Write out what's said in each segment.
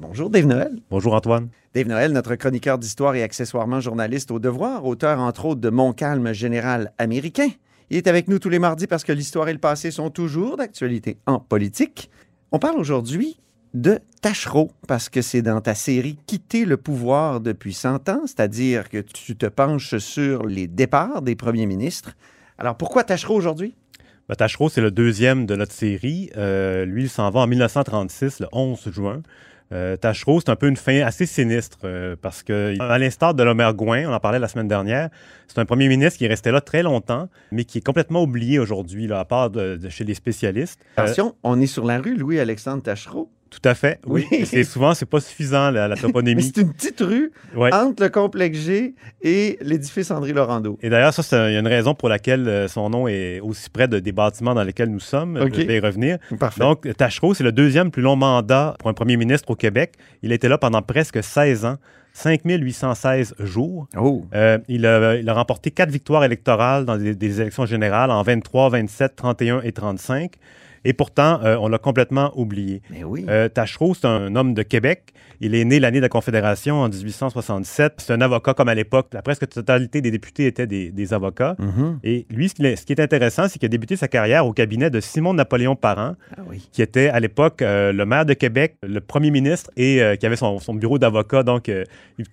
Bonjour Dave Noël. Bonjour Antoine. Dave Noël, notre chroniqueur d'histoire et accessoirement journaliste au devoir, auteur entre autres de Mon calme général américain. Il est avec nous tous les mardis parce que l'histoire et le passé sont toujours d'actualité en politique. On parle aujourd'hui de Tachereau parce que c'est dans ta série Quitter le pouvoir depuis 100 ans, c'est-à-dire que tu te penches sur les départs des premiers ministres. Alors pourquoi Tachereau aujourd'hui? Ben, Tachereau, c'est le deuxième de notre série. Euh, lui, il s'en va en 1936, le 11 juin. Euh, Tachereau, c'est un peu une fin assez sinistre euh, parce que, à l'instar de Lomer Gouin, on en parlait la semaine dernière, c'est un premier ministre qui est resté là très longtemps, mais qui est complètement oublié aujourd'hui, à part chez les spécialistes. Euh, Attention, on est sur la rue Louis-Alexandre Tachereau. Tout à fait, oui. Oui. C'est souvent, c'est pas suffisant, la, toponymie. c'est une petite rue Ouais. entre le complexe G et l'édifice André Laurando. Et d'ailleurs, ça, il y a une raison pour laquelle euh, son nom est aussi près de, des bâtiments dans lesquels nous sommes. OK. Je vais y revenir. Parfait. Donc, Tachereau, c'est le deuxième plus long mandat pour un premier ministre au Québec. Il a été là pendant presque 16 ans, 5816 jours. oh, Euh, il, a, il a remporté quatre victoires électorales dans des, des élections générales en 23, 27, 31 et 35. Et pourtant, euh, on l'a complètement oublié. mais oui. Euh, Tachereau, c'est un homme de Québec. Il est né l'année de la Confédération en 1867. C'est un avocat comme à l'époque. La presque totalité des députés étaient des, des avocats. Mhm. Et lui, ce qui est, ce qui est intéressant, c'est qu'il a débuté sa carrière au cabinet de Simon-Napoléon Parent, Ah oui. qui était à l'époque euh, le maire de Québec, le premier ministre et qui avait son, son bureau d'avocat. Donc, il,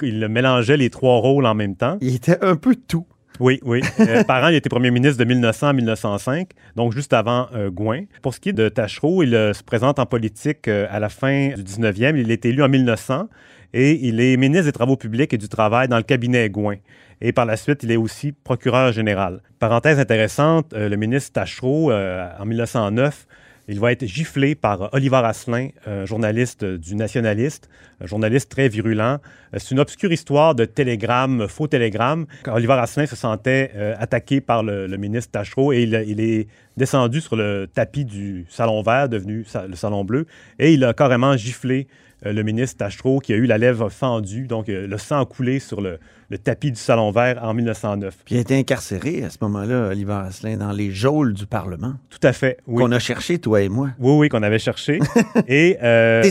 il mélangeait les trois rôles en même temps. Il était un peu tout. Oui, oui. Euh, Parent, il était premier ministre de 1900 à 1905, donc juste avant euh, Gouin. Pour ce qui est de Tachereau, il euh, se présente en politique euh, à la fin du 19e. Il est élu en 1900 et il est ministre des Travaux publics et du Travail dans le cabinet Gouin. Et par la suite, il est aussi procureur général. Parenthèse intéressante, le ministre Tachereau, en 1909, il va être giflé par Oliver Asselin, un journaliste euh, du Nationaliste, journaliste très virulent. Euh, C'est une obscure histoire de télégramme, faux télégramme. Oliver Asselin se sentait euh, attaqué par le, ministre Tachereau et il, est descendu sur le tapis du Salon Vert, devenu le Salon Bleu, et il a carrément giflé euh, le ministre Tachereau qui a eu la lèvre fendue, donc euh, le sang coulé sur le, le tapis du Salon Vert en 1909. Puis il a été incarcéré à ce moment-là, Oliver Asselin, dans les geôles du Parlement, Tout à fait, oui. qu'on a cherché, toi et moi. Oui, oui, qu'on avait cherché. et euh,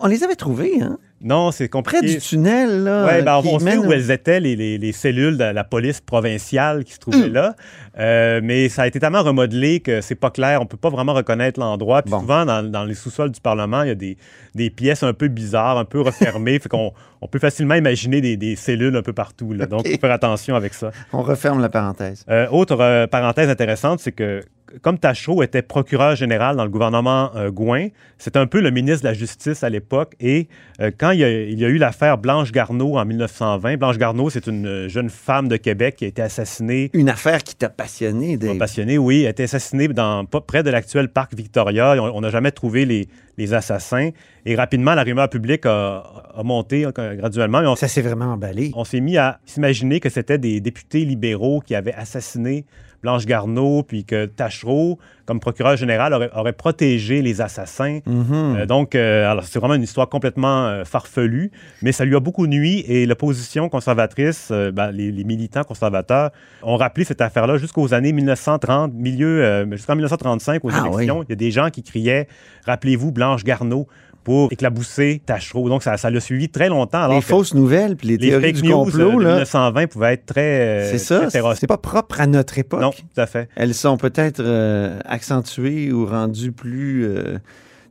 on les avait trouvés, hein? Non, c'est Près compliqué. du tunnel, là. Oui, ben, on sait où au- elles étaient, les, les- les cellules de la police provinciale qui se trouvaient Hum. là. Euh, mais ça a été tellement remodelé que c'est pas clair. On peut pas vraiment reconnaître l'endroit. Puis Bon. souvent, dans, dans les sous-sols du Parlement, il y a des, des pièces un peu bizarres, un peu refermées. fait qu'on on peut facilement imaginer des, des cellules un peu partout. là. Donc, OK. il faut faire attention avec ça. On referme la parenthèse. Euh, autre euh, parenthèse intéressante, c'est que comme Tachereau était procureur général dans le gouvernement euh, Gouin, c'est un peu le ministre de la Justice à l'époque. Et euh, quand il y, a, il y a eu l'affaire Blanche Garneau en 1920, Blanche Garneau, c'est une euh, jeune femme de Québec qui a été assassinée. Une affaire qui t'a passionné, Pas Dave. passionnée, oui, elle a été assassinée dans, pas près de l'actuel parc Victoria. On n'a jamais trouvé les, les assassins. Et rapidement, la rumeur publique a, a monté euh, graduellement. On, Ça s'est vraiment emballé. on s'est mis à s'imaginer que c'était des députés libéraux qui avaient assassiné Blanche Garneau, puis que Tachereau, comme procureur général, aurait, aurait protégé les assassins. Mhm. Euh, donc, euh, alors c'est vraiment une histoire complètement euh, farfelue, mais ça lui a beaucoup nui et l'opposition conservatrice, ben, les, les militants conservateurs, ont rappelé cette affaire-là jusqu'aux années 1930, milieu, jusqu'en 1935 aux Ah, élections. oui. Il y a des gens qui criaient Rappelez-vous Blanche Garneau pour éclabousser Tachereau. Donc, ça ça l'a suivi très longtemps. Alors les que- fausses nouvelles puis les, les théories fake du news complot, euh, là. 1920 pouvaient être très, euh, C'est ça. C'est pas propre à notre époque. Non, tout à fait. Elles sont peut-être euh, accentuées ou rendues plus euh,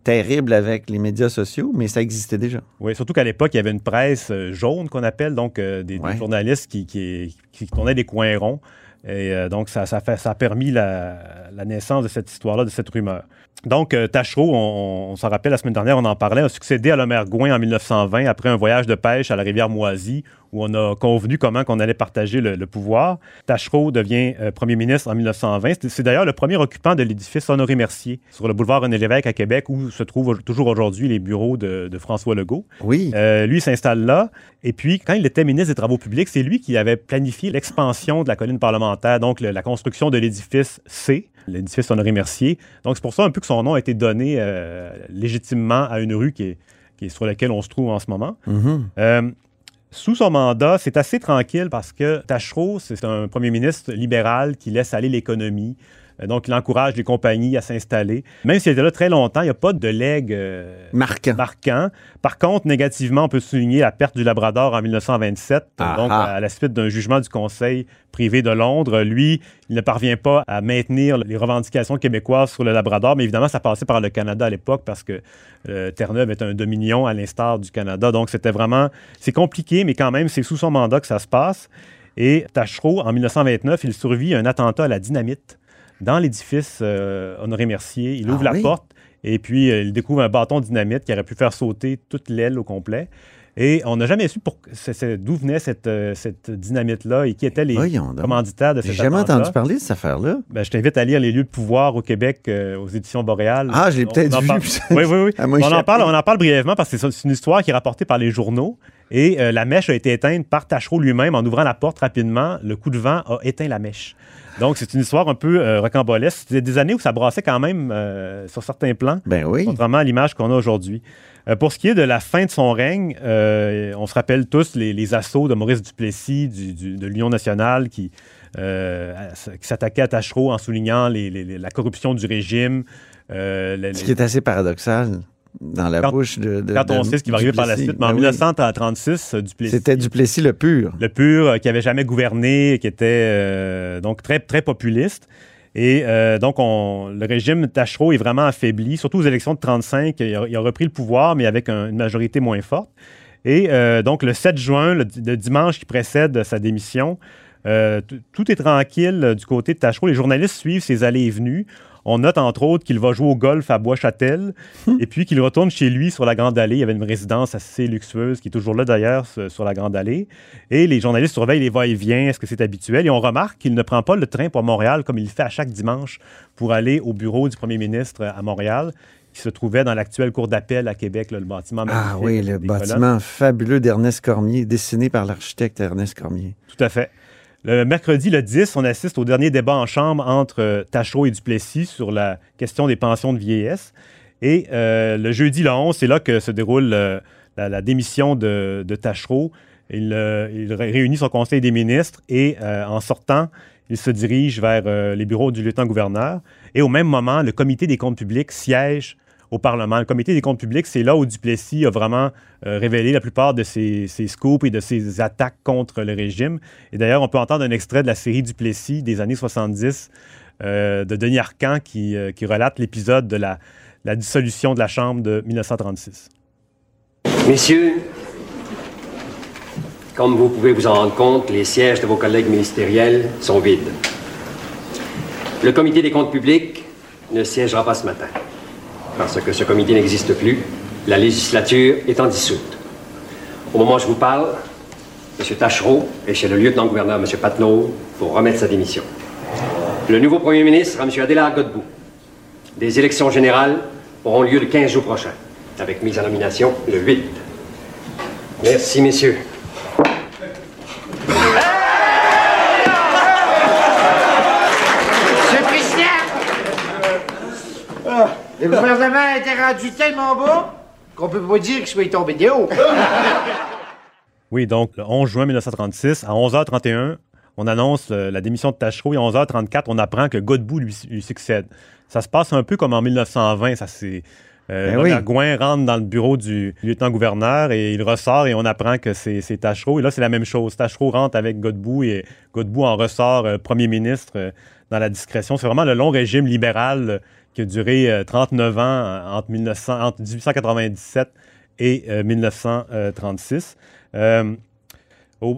terribles avec les médias sociaux, mais ça existait déjà. Oui, surtout qu'à l'époque, il y avait une presse jaune qu'on appelle, donc euh, des, journalistes qui, qui, qui tournaient des coins ronds. Et euh, donc, ça, a permis la, naissance de cette histoire-là, de cette rumeur. Donc, euh, on, s'en rappelle, la semaine dernière, on en parlait, a succédé à Lomer Gouin en 1920 après un voyage de pêche à la rivière Moisy où on a convenu comment qu'on allait partager le, le pouvoir. Tachereau devient euh, premier ministre en 1920. C'est- d'ailleurs le premier occupant de l'édifice Honoré-Mercier sur le boulevard René-Lévesque à Québec, où se trouvent toujours aujourd'hui les bureaux de, de François Legault. Oui. Euh, lui s'installe là. Et puis, quand il était ministre des Travaux publics, c'est lui qui avait planifié l'expansion de la colline parlementaire, donc le- la construction de l'édifice C, l'édifice Honoré-Mercier. Donc, c'est pour ça un peu que son nom a été donné euh, légitimement à une rue qui est, qui est sur laquelle on se trouve en ce moment. Mhm. Euh, sous son mandat, c'est assez tranquille parce que Tachereau, c'est un premier ministre libéral qui laisse aller l'économie. Euh, Donc, il encourage les compagnies à s'installer. Même s'il était là très longtemps, il n'y a pas de legs euh, Marquant. marquant. Par contre, négativement, on peut souligner la perte du Labrador en 1927, Ah donc ah. à la suite d'un jugement du Conseil privé de Londres. Lui, il ne parvient pas à maintenir les revendications québécoises sur le Labrador, mais évidemment, ça passait par le Canada à l'époque parce que euh, Terre-Neuve est un dominion à l'instar du Canada. Donc, c'était vraiment... C'est compliqué, mais quand même, c'est sous son mandat que ça se passe. Et Tachereau, en 1929, il survit un attentat à la dynamite dans l'édifice euh, Honoré-Mercier. Il Ah ouvre la oui? porte et puis euh, il découvre un bâton dynamite qui aurait pu faire sauter toute l'aile au complet. Et on n'a jamais su pour- d'où venait cette, euh, cette dynamite-là et qui étaient les commanditaires de J'ai cet jamais entendu parler de cette affaire-là. Ben, je t'invite à lire Les lieux de pouvoir au Québec euh, aux éditions Boréal. Ah, je l'ai On- peut-être vu. parle- Oui, oui, oui. on, en parle, on en parle brièvement parce que c'est une histoire qui est rapportée par les journaux. Et euh, la mèche a été éteinte par Tachereau lui-même en ouvrant la porte rapidement. Le coup de vent a éteint la mèche. Donc, c'est une histoire un peu euh, rocambolesque. C'était des années où ça brassait quand même euh, sur certains plans Ben oui. contrairement à l'image qu'on a aujourd'hui. Euh, pour ce qui est de la fin de son règne, on se rappelle tous les, les assauts de Maurice Duplessis du- du- de l'Union nationale qui, s'attaquait à Tachereau en soulignant les- les- les- la corruption du régime. Ce qui est assez paradoxal dans la Quand- bouche de. de- quand on de sait ce qui va arriver par la suite. Mais en Ben oui. 1936, euh, Duplessis, C'était Duplessis le pur. le pur, euh, qui avait jamais gouverné, qui était euh, donc très, très populiste. Et euh, donc, on- le régime Tachereau est vraiment affaibli, surtout aux élections de 35. Il a, il a repris le pouvoir, mais avec un- une majorité moins forte. Et euh, donc, le 7 juin, le, le dimanche qui précède sa démission, euh, tout est tranquille du côté de Tachereau. Les journalistes suivent ses allées et venues. On note entre autres qu'il va jouer au golf à Bois-Châtel et puis qu'il retourne chez lui sur la Grande Allée. Il y avait une résidence assez luxueuse qui est toujours là d'ailleurs sur la Grande Allée. Et les journalistes surveillent les va-et-vient. Est-ce que c'est habituel? Et on remarque qu'il ne prend pas le train pour Montréal comme il le fait à chaque dimanche pour aller au bureau du premier ministre à Montréal qui se trouvait dans l'actuelle cour d'appel à Québec, là, le bâtiment Ah oui, le bâtiment colonnes. fabuleux d'Ernest Cormier, dessiné par l'architecte Ernest Cormier. Tout à fait. Le mercredi, le 10, on assiste au dernier débat en chambre entre euh, Tachereau et Duplessis sur la question des pensions de vieillesse. Et euh, le jeudi, le 11, c'est là que se déroule euh, la, démission de, Tachereau. Il, il ré- réunit son conseil des ministres et en sortant, il se dirige vers les bureaux du lieutenant-gouverneur. Et au même moment, le comité des comptes publics siège au Parlement. Le comité des comptes publics, c'est là où Duplessis a vraiment euh, révélé la plupart de ses, scoops et de ses attaques contre le régime. Et d'ailleurs, on peut entendre un extrait de la série Duplessis des années 70 euh, de Denis Arcand qui, euh, qui relate l'épisode de la, la dissolution de la Chambre de 1936. Messieurs, comme vous pouvez vous en rendre compte, les sièges de vos collègues ministériels sont vides. Le comité des comptes publics ne siégera pas ce matin. Parce que ce comité n'existe plus, la législature étant dissoute. Au moment où je vous parle, M. Tachereau est chez le lieutenant-gouverneur, M. Patnaud, pour remettre sa démission. Le nouveau premier ministre sera M. Adélard Godbout. Des élections générales auront lieu le 15 jours prochain, avec mise en nomination le 8. Merci, messieurs. Monsieur Président! Le gouvernement a été rendu tellement bas qu'on peut pas dire qu'il soit tombé de haut. Oui, donc le 11 juin 1936, à 11h31, on annonce euh, la démission de Tachereau et à 11h34, on apprend que Godbout lui, lui succède. Ça se passe un peu comme en 1920. Ça, c'est, euh, Ben oui. Gouin rentre dans le bureau du lieutenant-gouverneur et il ressort et on apprend que c'est, c'est Tachereau. Et là, c'est la même chose. Tachereau rentre avec Godbout et Godbout en ressort euh, premier ministre euh, dans la discrétion. C'est vraiment le long régime libéral euh, qui a duré euh, 39 ans euh, entre, 1900 entre 1897 et euh, 1936. Euh,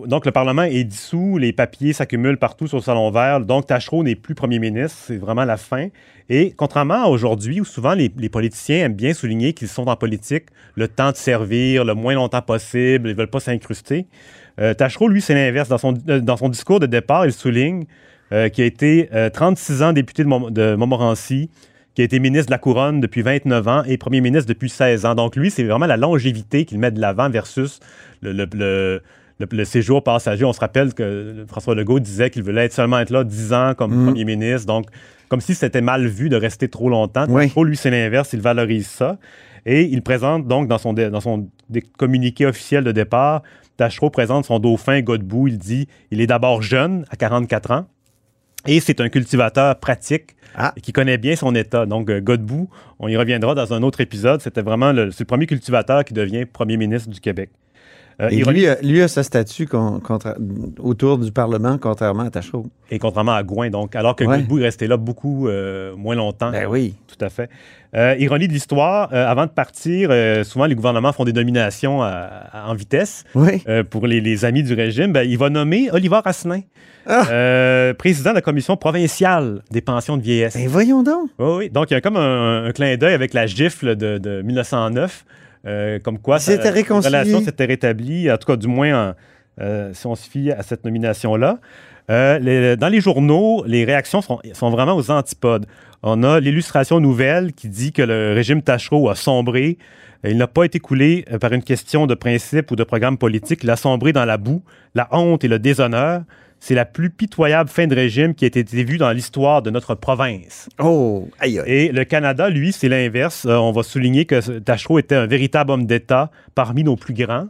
donc, le Parlement est dissous, les papiers s'accumulent partout sur le Salon Vert. Donc, Tachereau n'est plus premier ministre. C'est vraiment la fin. Et contrairement à aujourd'hui, où souvent les, politiciens aiment bien souligner qu'ils sont en politique le temps de servir le moins longtemps possible, ils ne veulent pas s'incruster, Euh, Tachereau, lui, c'est l'inverse. Dans son, euh, discours de départ, il souligne euh, qu'il a été euh, 36 ans député de, de Montmorency, qui a été ministre de la Couronne depuis 29 ans et premier ministre depuis 16 ans. Donc, lui, c'est vraiment la longévité qu'il met de l'avant versus le, le- le- le- le séjour passager. On se rappelle que François Legault disait qu'il voulait être seulement être là 10 ans comme Mhm. premier ministre. Donc, comme si c'était mal vu de rester trop longtemps. Oui. Lui, c'est l'inverse. Il valorise ça. Et il présente donc dans son, dans son communiqué officiel de départ, Tachereau présente son dauphin Godbout. Il dit il est d'abord jeune, à 44 ans, et c'est un cultivateur pratique Ah. qui connaît bien son état. Donc, euh, Godbout, on y reviendra dans un autre épisode. C'était vraiment le premier cultivateur qui devient premier ministre du Québec. Euh, Et lui, a- lui a sa statue con- contra- autour du Parlement, contrairement à Tachereau. et contrairement à Gouin, donc, alors que Ouais. Godbout est resté là beaucoup euh, moins longtemps. Ben oui. Tout à fait. Euh, ironie de l'histoire, avant de partir, souvent les gouvernements font des nominations à- à- en vitesse. Oui. Pour les, les amis du régime, ben, il va nommer Oliver Asselin, Ah! président de la commission provinciale des pensions de vieillesse. Ben voyons donc. Oui, oui. Donc, il y a comme un, un clin d'œil avec la gifle de, de 1909, euh, comme quoi la relation s'était rétablie, en tout cas, du moins, en- euh, si on se fie à cette nomination-là. Euh, les- dans les journaux, les réactions sont, sont vraiment aux antipodes. On a l'illustration nouvelle qui dit que le régime Tachereau a sombré. Il n'a pas été coulé par une question de principe ou de programme politique. Il a sombré dans la boue, la honte et le déshonneur. C'est la plus pitoyable fin de régime qui a été vue dans l'histoire de notre province. Oh, aïe, aïe. Et le Canada, lui, c'est l'inverse. Euh, on va souligner que Tachereau était un véritable homme d'État parmi nos plus grands.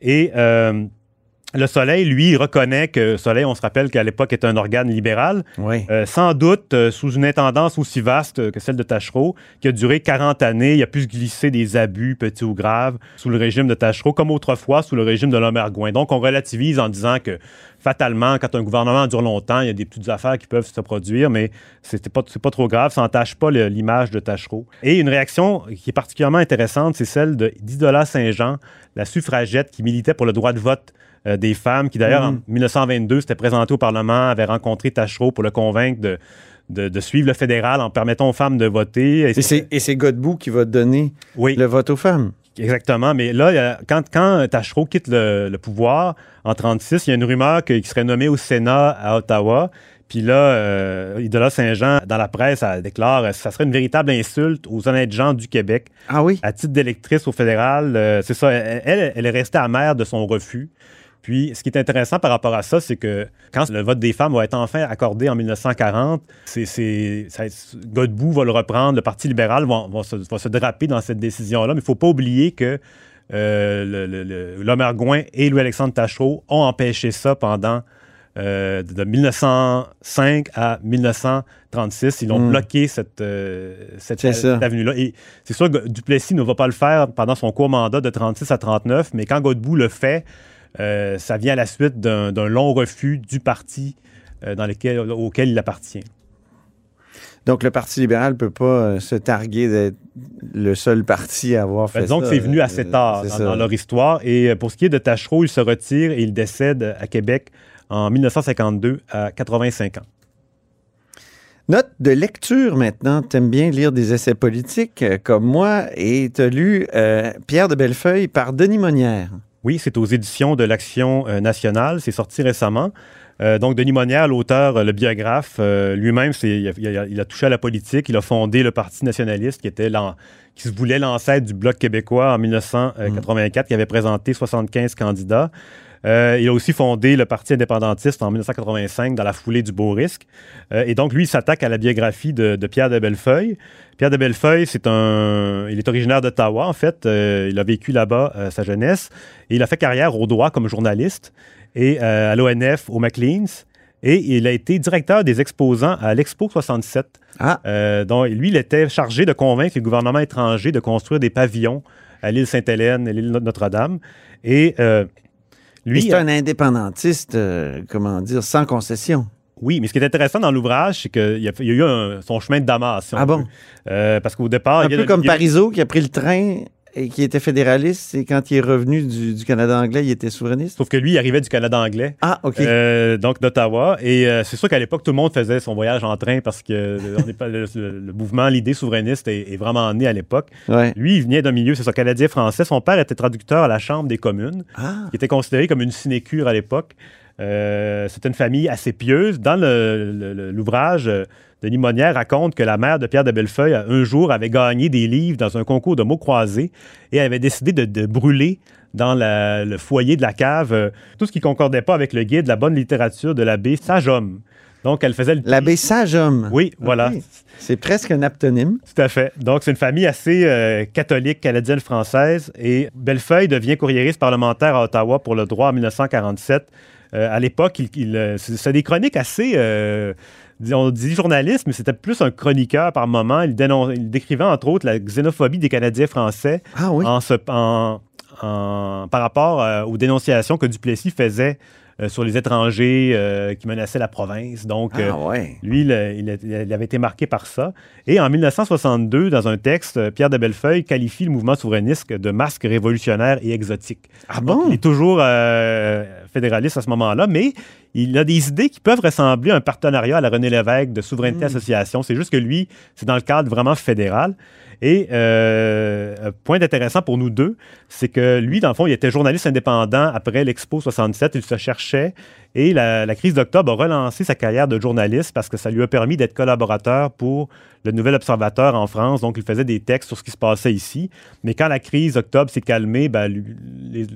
Et euh, le Soleil, lui, il reconnaît que Soleil, on se rappelle qu'à l'époque, était un organe libéral. Oui. Euh, sans doute, euh, sous une intendance aussi vaste que celle de Tachereau, qui a duré 40 années, il a pu se glisser des abus, petits ou graves, sous le régime de Tachereau, comme autrefois sous le régime de Lomergouin. Donc, on relativise en disant que, fatalement, quand un gouvernement dure longtemps, il y a des petites affaires qui peuvent se produire, mais c'est pas, pas trop grave, ça n'entache pas le- l'image de Tachereau. Et une réaction qui est particulièrement intéressante, c'est celle de d'Idola Saint-Jean, la suffragette qui militait pour le droit de vote euh, des femmes, qui d'ailleurs, en 1922, s'était présentée au Parlement, avait rencontré Tachereau pour le convaincre de, de, de suivre le fédéral en permettant aux femmes de voter. Et c'est, Godbout qui va donner oui, le vote aux femmes. exactement. Mais là, quand, quand Tachereau quitte le, le pouvoir en 36, il y a une rumeur qu'il serait nommé au Sénat à Ottawa. Puis là, euh, Idola Saint-Jean, dans la presse, elle déclare que ça serait une véritable insulte aux honnêtes gens du Québec. Ah oui? À titre d'électrice au fédéral, euh, c'est ça, elle, elle est restée amère de son refus. Puis, ce qui est intéressant par rapport à ça, c'est que quand le vote des femmes va être enfin accordé en 1940, c'est, Godbout va le reprendre, le Parti libéral va, va se, va se draper dans cette décision-là. Mais il ne faut pas oublier que euh, Lomergouin et Louis-Alexandre Tachereau ont empêché ça pendant euh, de 1905 à 1936. Ils ont Mm. bloqué cette, euh, cette, cette avenue-là. Et c'est sûr que Duplessis ne va pas le faire pendant son court mandat de 36 à 39, mais quand Godbout le fait, euh, ça vient à la suite d'un long refus du parti euh, dans lequel, auquel il appartient. Donc, le Parti libéral ne peut pas euh, se targuer d'être le seul parti à avoir fait Ben, disons ça. que c'est venu assez Euh, tard dans, dans leur histoire. Et pour ce qui est de Tachereau, il se retire et il décède à Québec en 1952 à 85 ans. Note de lecture maintenant. T'aimes bien lire des essais politiques euh, comme moi et t'as lu euh, Pierre de Bellefeuille par Denis Monnière. Oui, c'est aux éditions de l'Action euh, nationale. C'est sorti récemment. Euh, donc, Denis Monnière, l'auteur, euh, le biographe, lui-même, il a, il a- touché à la politique. Il a fondé le Parti nationaliste qui, était qui se voulait l'ancêtre du Bloc québécois en 1984, qui avait présenté 75 candidats. Euh, il a aussi fondé le Parti indépendantiste en 1985 dans la foulée du Beau Risque. Euh, et donc, lui, il s'attaque à la biographie de, de Pierre de Bellefeuille. Pierre de Bellefeuille, c'est un, il est originaire d'Ottawa, en fait. Euh, il a vécu là-bas sa jeunesse. Et il a fait carrière au droit comme journaliste et à l'ONF, au Maclean's. Et il a été directeur des exposants à l'Expo 67. Ah. Donc, lui, il était chargé de convaincre les gouvernements étrangers de construire des pavillons à l'île Sainte-Hélène et l'île Notre-Dame. Et euh, Lui, c'est un indépendantiste, euh, comment dire, sans concession. Oui, mais ce qui est intéressant dans l'ouvrage, c'est qu'il y, y a eu un- son chemin de Damas. si on Ah bon? Euh, parce qu'au départ, Un il y a- peu comme il y a- Parizeau qui a pris le train et qui était fédéraliste, et quand il est revenu du, du Canada anglais, il était souverainiste? Sauf que lui, il arrivait du Canada anglais. Ah, OK. Euh, donc d'Ottawa. Et euh, c'est sûr qu'à l'époque, tout le monde faisait son voyage en train parce que euh, on est pas- le, le- le mouvement, l'idée souverainiste est, est vraiment né à l'époque. Ouais. Lui, il venait d'un milieu, c'est ça, canadien-français. Son père était traducteur à la Chambre des communes, Ah, qui était considéré comme une sinécure à l'époque. Euh, C'était une famille assez pieuse. Dans le- le- le- l'ouvrage, euh, Denis Monnière raconte que la mère de Pierre de Bellefeuille, un jour, avait gagné des livres dans un concours de mots croisés et avait décidé de, de brûler dans la- le foyer de la cave euh, tout ce qui concordait pas avec le guide de la bonne littérature de l'abbé Sage-Homme. Donc, elle faisait le... l'abbé Sage-Homme. Oui, voilà. C'est presque un aptonyme. Tout à fait. Donc, c'est une famille assez euh, catholique, canadienne-française. Et Bellefeuille devient courriériste parlementaire à Ottawa pour le droit en 1947. Euh, à l'époque, il, il, euh, c'est des chroniques assez. On dit journaliste, mais c'était plus un chroniqueur par moment. Il, dénon- il décrivait entre autres la xénophobie des Canadiens français Ah oui. en se- en- en- par rapport euh, aux dénonciations que Duplessis faisait euh, sur les étrangers euh, qui menaçaient la province. Donc, Ah ouais. lui, il, a- il a- il avait été marqué par ça. Et en 1962, dans un texte, Pierre de Bellefeuille qualifie le mouvement souverainiste de masque révolutionnaire et exotique. Ah Donc, bon? il est toujours fédéraliste à ce moment-là, mais il a des idées qui peuvent ressembler à un partenariat à la René Lévesque de Souveraineté Association. C'est juste que lui, c'est dans le cadre vraiment fédéral. Et euh, un point intéressant pour nous deux, c'est que lui, dans le fond, il était journaliste indépendant après l'Expo 67. Il se cherchait et la, la crise d'octobre a relancé sa carrière de journaliste parce que ça lui a permis d'être collaborateur pour le Nouvel Observateur en France. Donc, il faisait des textes sur ce qui se passait ici. Mais quand la crise d'octobre s'est calmée, ben, les-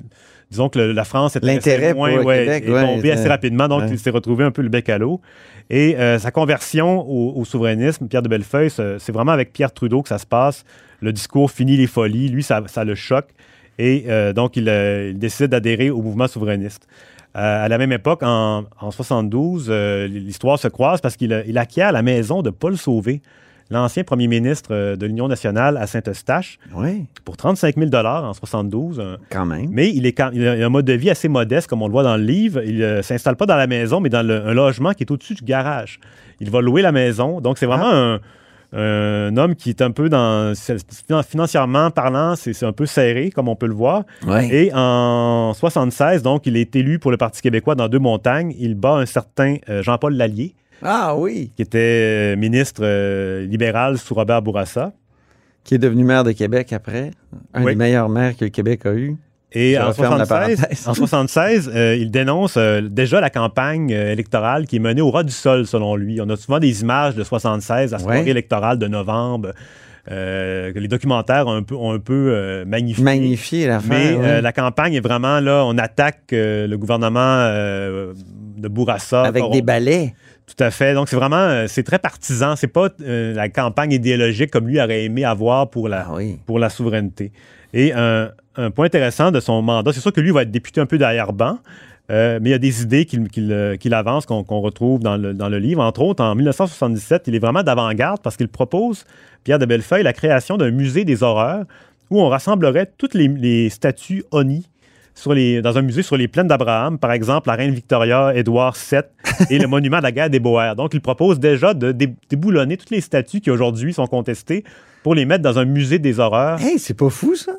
disons que le- la France était L'intérêt pour le ouais, Québec, est ouais, tombé assez rapidement. Donc, ouais. il s'est retrouvé un peu le bec à l'eau. Et euh, sa conversion au, au souverainisme, Pierre de Bellefeuille, c'est c'est vraiment avec Pierre Trudeau que ça se passe. Le discours finit les folies. Lui, ça, ça le choque. Et euh, donc, il, euh, il décide d'adhérer au mouvement souverainiste. Euh, à la même époque, en, en 72, euh, l'histoire se croise parce qu'il il acquiert la maison de Paul Sauvé, l'ancien premier ministre euh, de l'Union nationale à Saint-Eustache, Oui, pour 35 000 en 72. un- quand même. mais il, est il a un mode de vie assez modeste, comme on le voit dans le livre. Il ne s'installe pas dans la maison, mais dans le- un logement qui est au-dessus du garage. Il va louer la maison. Donc, c'est vraiment un, un homme qui est un peu dans. Financièrement parlant, c'est un peu serré, comme on peut le voir. Et en 76, donc, il est élu pour le Parti québécois dans deux montagnes. Il bat un certain euh, Jean-Paul Lallier, Ah oui. qui était euh, ministre euh, libéral sous Robert Bourassa. Qui est devenu maire de Québec après. Un Oui. des meilleurs maires que le Québec a eu. Et en referme la 76, parenthèse. en 76, euh, il dénonce euh, déjà la campagne euh, électorale qui est menée au ras du sol, selon lui. On a souvent des images de 76, la soirée Ouais. électorale de novembre, que les documentaires ont un peu, ont un peu magnifié. Magnifié l'affaire. Mais ouais. euh, la campagne est vraiment là, on attaque le gouvernement de Bourassa. Avec des balais. Tout à fait. Donc c'est vraiment, c'est très partisan. C'est pas la campagne idéologique comme lui aurait aimé avoir pour la, Ah oui. pour la souveraineté. Et un, un point intéressant de son mandat, c'est sûr que lui va être député un peu derrière-ban, euh, mais il y a des idées qu'il euh, avance qu'on retrouve dans le, livre. Entre autres, en 1977, il est vraiment d'avant-garde parce qu'il propose, Pierre de Bellefeuille, la création d'un musée des horreurs où on rassemblerait toutes les, statues Oni dans un musée sur les plaines d'Abraham, par exemple la reine Victoria, Édouard VII et le monument de la guerre des Boers. Donc, il propose déjà de dé- déboulonner toutes les statues qui aujourd'hui sont contestées pour les mettre dans un musée des horreurs. Hey, c'est pas fou, ça?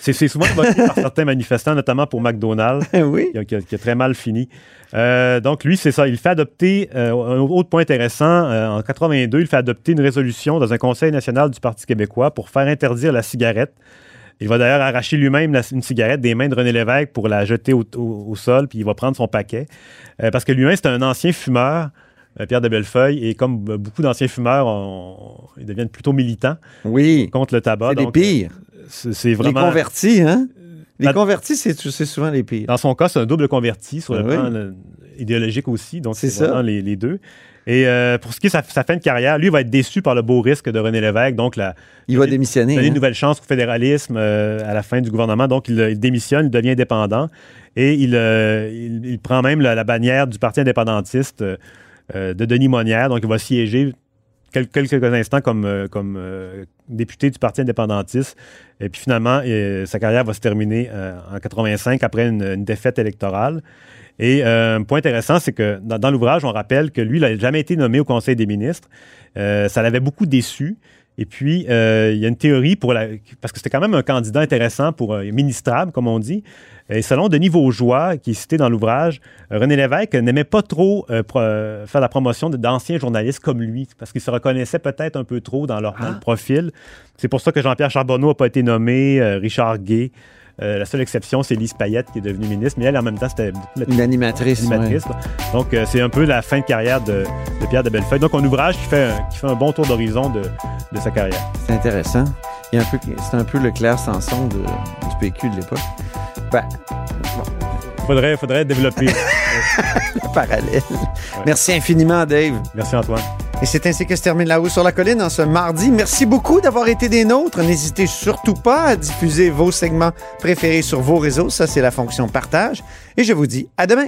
C'est souvent évoqué par certains manifestants, notamment pour McDonald's, oui. qui a, qui très mal fini. Euh, donc, lui, c'est ça. Il fait adopter, euh, un autre point intéressant, euh, en 82, il fait adopter une résolution dans un conseil national du Parti québécois pour faire interdire la cigarette. Il va d'ailleurs arracher lui-même une cigarette des mains de René Lévesque pour la jeter au, au- au sol, puis il va prendre son paquet. Parce que lui-même, c'est un ancien fumeur, Pierre de Bellefeuille, et comme beaucoup d'anciens fumeurs, on- ils deviennent plutôt militants Oui. contre le tabac. C'est Donc, pires. C'est Les convertis, hein? Les convertis, c'est souvent les pires. Dans son cas, c'est un double converti sur le Ah oui. plan euh, idéologique aussi. Donc, C'est vraiment les, les deux. Et euh, pour ce qui est de sa, sa fin de carrière, lui va être déçu par le beau risque de René Lévesque. Donc, la, Il va donner- démissionner. donner hein? une nouvelle chance au fédéralisme euh, à la fin du gouvernement. Donc, il, il démissionne, il devient indépendant. Et il, euh, il, il prend même la, la bannière du Parti indépendantiste de Denis Monnière. Donc, il va siéger quelques instants comme, euh, euh, député du Parti indépendantiste. Et puis finalement, euh, sa carrière va se terminer en 85 après une, défaite électorale. Et un point intéressant, c'est que dans, dans l'ouvrage, on rappelle que lui, il n'a jamais été nommé au Conseil des ministres. Ça l'avait beaucoup déçu. Et puis, euh, il y a une théorie pour la. Parce que c'était quand même un candidat intéressant pour euh, ministrable, comme on dit. Et selon Denis Vaugeois, qui est cité dans l'ouvrage, euh, René Lévesque n'aimait pas trop euh, pro- faire la promotion de- d'anciens journalistes comme lui, parce qu'il se reconnaissait peut-être un peu trop dans, leur, dans le profil. C'est pour ça que Jean-Pierre Charbonneau n'a pas été nommé, Richard Gay. Euh, la seule exception, c'est Lise Payette qui est devenue ministre, mais elle, en même temps, c'était Une animatrice. ouais. Donc, euh, c'est un peu la fin de carrière de, de Pierre de Bellefeuille. Donc, un ouvrage qui fait un, qui fait un bon tour d'horizon de, de sa carrière. C'est intéressant. C'est un peu le Claire Sanson de- du PQ de l'époque. Ben, Faudrait, faudrait développer. parallèle. Merci infiniment, Dave. Merci, Antoine. Et c'est ainsi que se termine La Haut sur la Colline en ce mardi. Merci beaucoup d'avoir été des nôtres. N'hésitez surtout pas à diffuser vos segments préférés sur vos réseaux. Ça, c'est la fonction partage. Et je vous dis à demain.